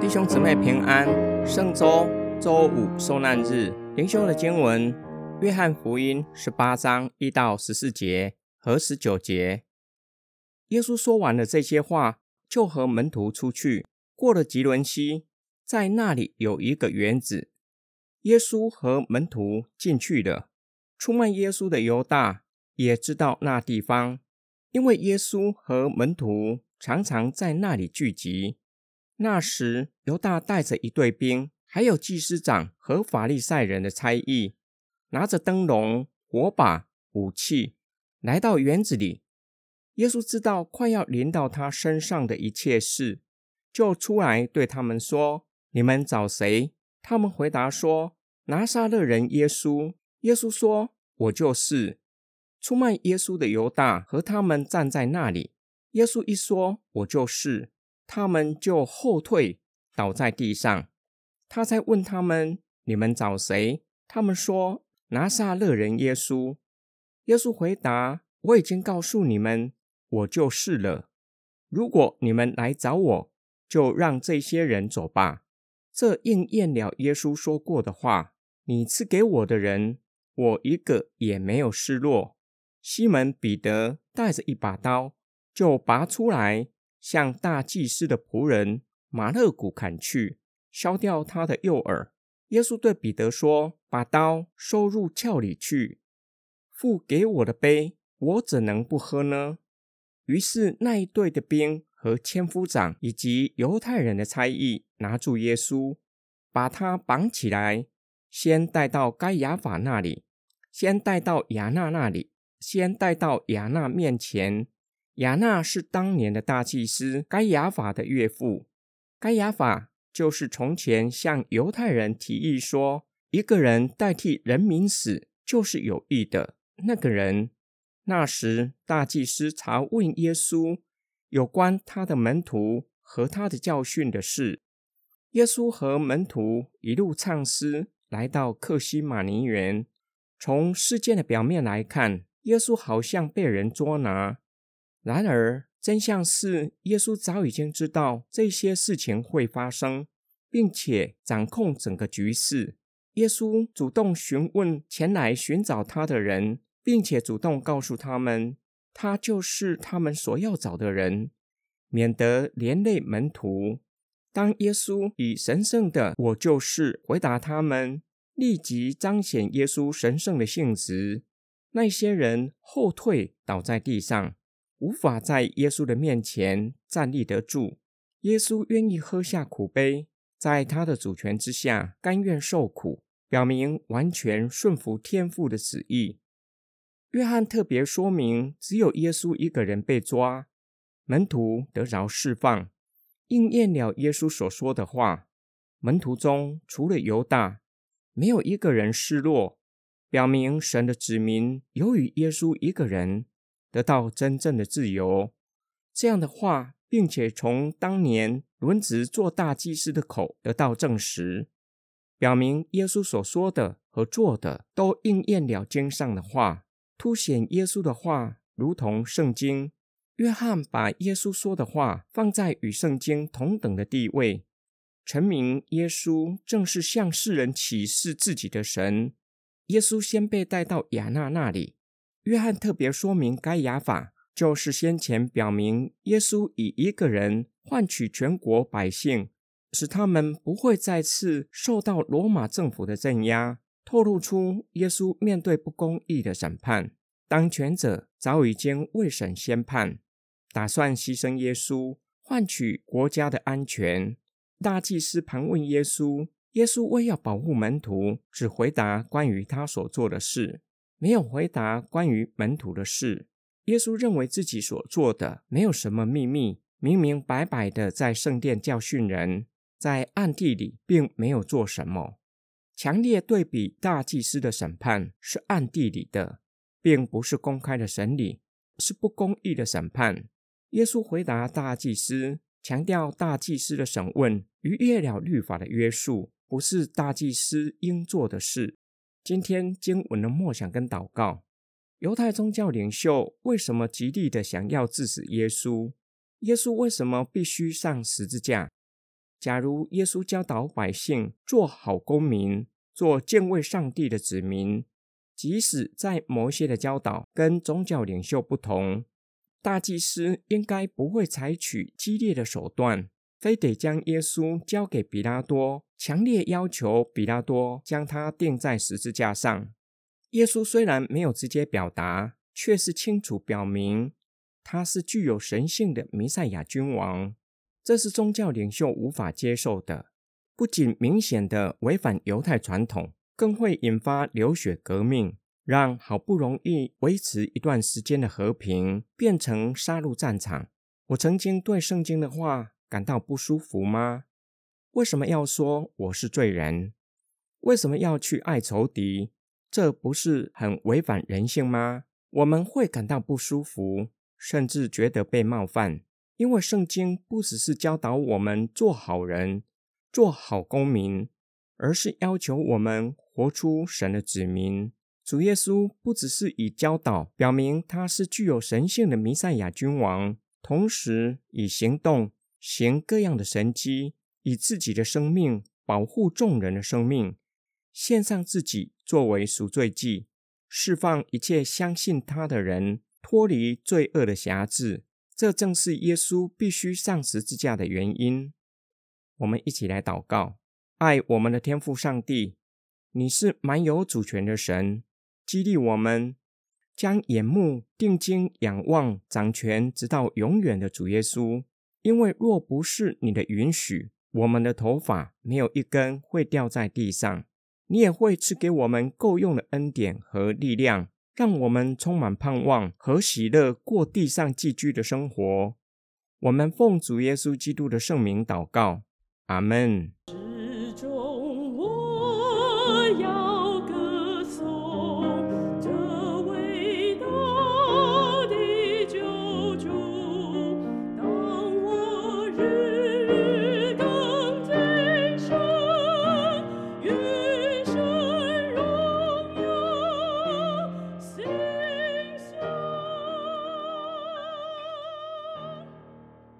弟兄姊妹平安，圣周周五受难日，灵修的经文：约翰福音十八章一到十四节和十九节。耶稣说完了这些话，就和门徒出去，过了吉伦西，在那里有一个园子。耶稣和门徒进去了。出卖耶稣的犹大也知道那地方，因为耶稣和门徒常常在那里聚集。那时，犹大带着一队兵，还有祭司长和法利赛人的差役，拿着灯笼、火把、武器，来到园子里。耶稣知道快要临到他身上的一切事，就出来对他们说：“你们找谁？”他们回答说：“拿撒勒人耶稣。”耶稣说：“我就是。”出卖耶稣的犹大和他们站在那里。耶稣一说：“我就是”，他们就后退，倒在地上。他在问他们：“你们找谁？”他们说：“拿撒勒人耶稣。”耶稣回答：“我已经告诉你们，我就是了。如果你们来找我，就让这些人走吧。”这应验了耶稣说过的话：“你赐给我的人。”我一个也没有失落。西门彼得带着一把刀，就拔出来，向大祭司的仆人马勒古砍去，削掉他的右耳。耶稣对彼得说：“把刀收入鞘里去。父给我的杯，我怎能不喝呢？”于是那一队的兵和千夫长以及犹太人的差役拿住耶稣，把他绑起来，先带到该亚法那里。先带到亚纳那里，先带到亚纳面前。亚纳是当年的大祭司该亚法的岳父。该亚法就是从前向犹太人提议说，一个人代替人民死就是有益的那个人。那时大祭司查问耶稣有关他的门徒和他的教训的事。耶稣和门徒一路唱诗，来到克西马尼园。从事件的表面来看，耶稣好像被人捉拿。然而，真相是，耶稣早已经知道这些事情会发生，并且掌控整个局势。耶稣主动询问前来寻找他的人，并且主动告诉他们，他就是他们所要找的人，免得连累门徒。当耶稣以神圣的“我就是”回答他们。立即彰显耶稣神圣的性质。那些人后退，倒在地上，无法在耶稣的面前站立得住。耶稣愿意喝下苦杯，在他的主权之下，甘愿受苦，表明完全顺服天父的旨意。约翰特别说明，只有耶稣一个人被抓，门徒得着释放，应验了耶稣所说的话。门徒中除了犹大。没有一个人失落，表明神的子民由于耶稣一个人得到真正的自由。这样的话，并且从当年轮值做大祭司的口得到证实，表明耶稣所说的和做的都应验了经上的话，凸显耶稣的话如同圣经。约翰把耶稣说的话放在与圣经同等的地位。成名耶稣正是向世人启示自己的神。耶稣先被带到亚纳那里。约翰特别说明，该亚法就是先前表明耶稣以一个人换取全国百姓，使他们不会再次受到罗马政府的镇压，透露出耶稣面对不公义的审判。当权者早已经未审先判，打算牺牲耶稣，换取国家的安全。大祭司盘问耶稣，耶稣为要保护门徒，只回答关于他所做的事，没有回答关于门徒的事。耶稣认为自己所做的没有什么秘密，明明白白的在圣殿教训人，在暗地里并没有做什么。强烈对比大祭司的审判是暗地里的，并不是公开的审理，是不公义的审判。耶稣回答大祭司。强调大祭司的审问逾越了律法的约束，不是大祭司应做的事。今天经文的默想跟祷告，犹太宗教领袖为什么极力的想要致死耶稣？耶稣为什么必须上十字架？假如耶稣教导百姓做好公民，做敬畏上帝的子民，即使在某些的教导跟宗教领袖不同，大祭司应该不会采取激烈的手段，非得将耶稣交给比拉多，强烈要求比拉多将他钉在十字架上。耶稣虽然没有直接表达，却是清楚表明他是具有神性的弥赛亚君王。这是宗教领袖无法接受的，不仅明显的违反犹太传统，更会引发流血革命，让好不容易维持一段时间的和平变成杀戮战场。我曾经对圣经的话感到不舒服吗？为什么要说我是罪人？为什么要去爱仇敌？这不是很违反人性吗？我们会感到不舒服，甚至觉得被冒犯，因为圣经不只是教导我们做好人、做好公民，而是要求我们活出神的子民。主耶稣不只是以教导表明他是具有神性的弥赛亚君王，同时以行动行各样的神迹，以自己的生命保护众人的生命。献上自己作为赎罪祭，释放一切相信他的人脱离罪恶的辖制。这正是耶稣必须上十字架的原因。我们一起来祷告：爱我们的天父上帝，你是蛮有主权的神，激励我们将眼目定睛仰望掌权直到永远的主耶稣。因为若不是你的允许，我们的头发没有一根会掉在地上。你也会赐给我们够用的恩典和力量，让我们充满盼望和喜乐，过地上寄居的生活。我们奉主耶稣基督的圣名祷告，阿门。